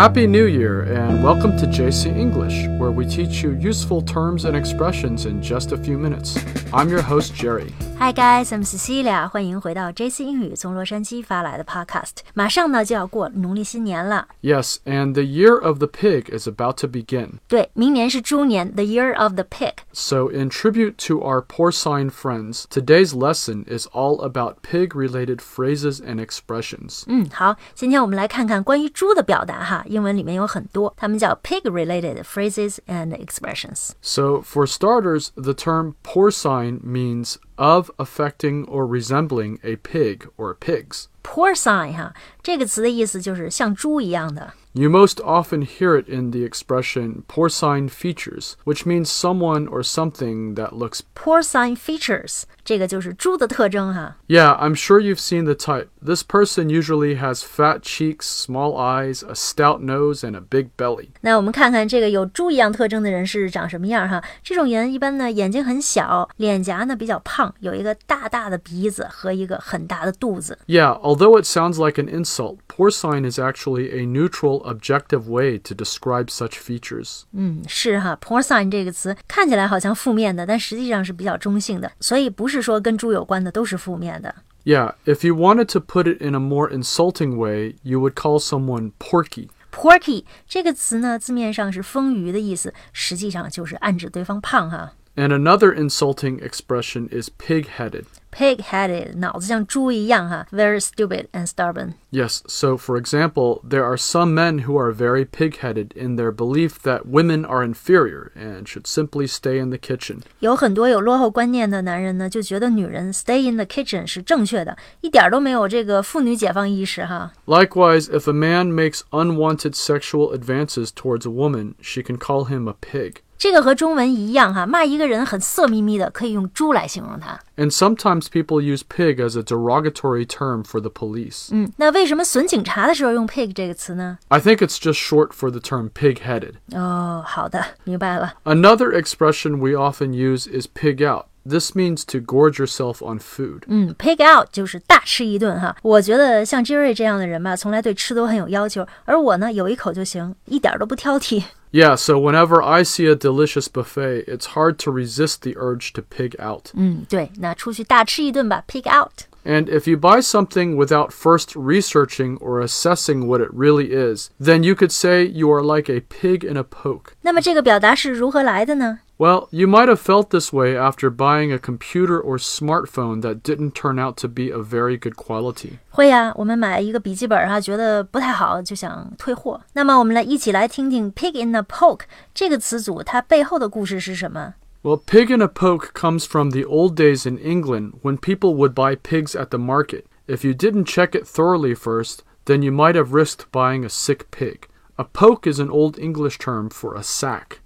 Happy New Year and welcome to JC English, where we teach you useful terms and expressions in just a few minutes. I'm your host, Jerry. Hi guys, I'm Cecilia，欢迎回到 JC 英语从洛杉矶发来的 Podcast。马上呢就要过农历新年了， Yes, and the year of the pig is about to begin. 对，明年是猪年，the year of the pig。 So, in tribute to our porcine friends, today's lesson is all about pig related phrases and expressions. 嗯，好，今天我们来看看关于猪的表达哈，英文里面有很多，它们叫 pig-related phrases and expressions。 So, for starters, the term porcine means of affecting or resembling a pig or pigs. porcine 哈，这个词的意思就是像猪一样的。 You most often hear it in the expression porcine features, which means someone or something that looks. porcine features 这个就是猪的特征哈。 Yeah, I'm sure you've seen the type. This person usually has fat cheeks, small eyes, a stout nose, and a big belly. 那我们看看这个有猪一样特征的人是长什么样哈？这种人一般呢眼睛很小，脸颊呢比较胖，有一个大大的鼻子和一个很大的肚子。 Yeah, although it sounds like an insult, porcine is actually a neutral, objective way to describe such features。嗯，是哈，porcine 这个词看起来好像负面的，但实际上是比较中性的，所以不是说跟猪有关的都是负面的。Yeah, if you wanted to put it in a more insulting way, you would call someone porky. Porky 这个词呢，字面上是丰腴的意思，实际上就是暗指对方胖哈。And another insulting expression is pig headed pig-headed 脑子像猪一样哈，very stupid and stubborn。 Yes, so for example, there are some men who are very pig headed in their belief that women are inferior and should simply stay in the kitchen. 有很多有落后观念的男人呢，就觉得女人 stay in the kitchen 是正确的，一点儿都没有这个妇女解放意识哈。 Likewise, if a man makes unwanted sexual advances towards a woman, she can call him a pig. 这个和中文一样哈，骂一个人很色眯眯的，可以用猪来形容他。 And sometimes people use pig as a derogatory term for the police. 嗯，那为什么损警察的时候用 pig 这个词呢？ I think it's just short for the term pig headed. 哦，好的，明白了。 Another expression we often use is pig out. This means to gorge yourself on food. 嗯，pig out 就是大吃一顿哈。我觉得像 Jerry 这样的人吧，从来对吃都很有要求，而我呢，有一口就行，一点儿都不挑剔。 Yeah, so whenever I see a delicious buffet, it's hard to resist the urge to pig out. 嗯，对，那出去大吃一顿吧，pig out。 And if you buy something without first researching or assessing what it really is, then you could say you are like a pig in a poke. 那么这个表达是如何来的呢？ Well, you might have felt this way after buying a computer or smartphone that didn't turn out to be of very good quality. 会呀、我们买一个笔记本哈、觉得不太好，就想退货。那么我们来一起来听听 “pig in a poke” 这个词组它背后的故事是什么？ Well, pig in a poke comes from the old days in England when people would buy pigs at the market. If you didn't check it thoroughly first, then you might have risked buying a sick pig. A poke is an Old English term for a sack.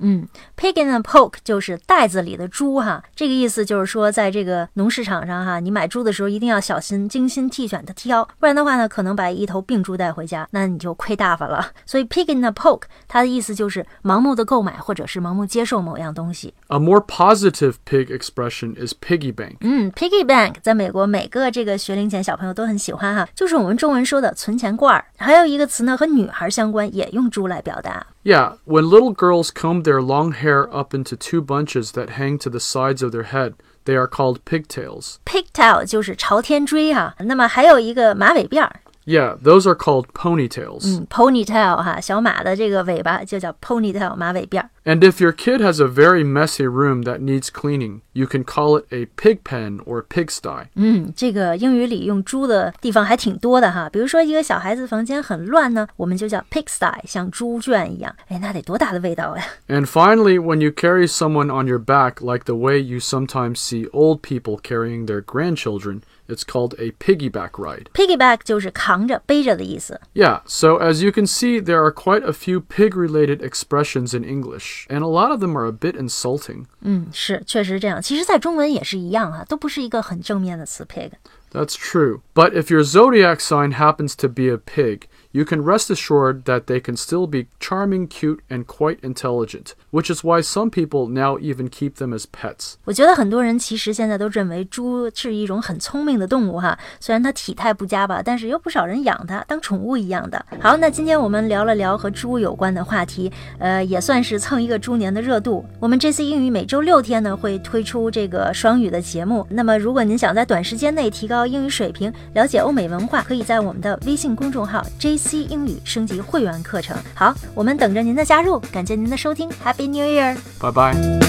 Pig in a poke 就是袋子里的猪哈，这个意思就是说，在这个农市场上哈，你买猪的时候一定要小心、精心剔选的挑，不然的话呢，可能把一头病猪带回家，那你就亏大发了。所以 pig in a poke 它的意思就是盲目的购买或者是盲目接受某样东西。 A more positive pig expression is piggy bank. 嗯，piggy bank 在美国每个这个学龄前小朋友都很喜欢哈，就是我们中文说的存钱罐儿。还有一个词呢和女孩相关，也用 猪来表达。 Yeah, when little girls comb their long hair up into two bunches that hang to the sides of their head, they are called pigtails. pigtail 就是朝天锥哈，那么还有一个马尾辫儿。 Yeah, those are called ponytails. 嗯，ponytail 哈，小马的这个尾巴就叫 ponytail 马尾辫儿。 And if your kid has a very messy room that needs cleaning, you can call it a pig pen or pigsty. 嗯，这个英语里用猪的地方还挺多的哈。比如说一个小孩子房间很乱呢，我们就叫 pigsty，像猪圈一样。哎，那得多大的味道呀！ And finally, when you carry someone on your back like the way you sometimes see old people carrying their grandchildren, it's called a piggyback ride. piggyback 就是扛着、背着的意思。 Yeah, so as you can see, there are quite a few pig related expressions in English, and a lot of them are a bit insulting. 嗯，是，确实这样。其实，在中文也是一样啊，都不是一个很正面的词 pig。 That's true. But if your zodiac sign happens to be a pig, you can rest assured that they can still be charming, cute, and quite intelligent, which is why some people now even keep them as pets. 我觉得很多人其实现在都认为猪是一种很聪明的动物哈，虽然它体态不佳吧，但是有不少人养它当宠物一样的。好，那今天我们聊了聊和猪有关的话题，呃，也算是蹭一个猪年的热度。我们这次英语每周六天呢会推出这个双语的节目，那么如果您想在短时间内提高英语水平，了解欧美文化，可以在我们的微信公众号 C 英语升级会员课程。好，我们等着您的加入，感谢您的收听，Happy New Year！拜拜。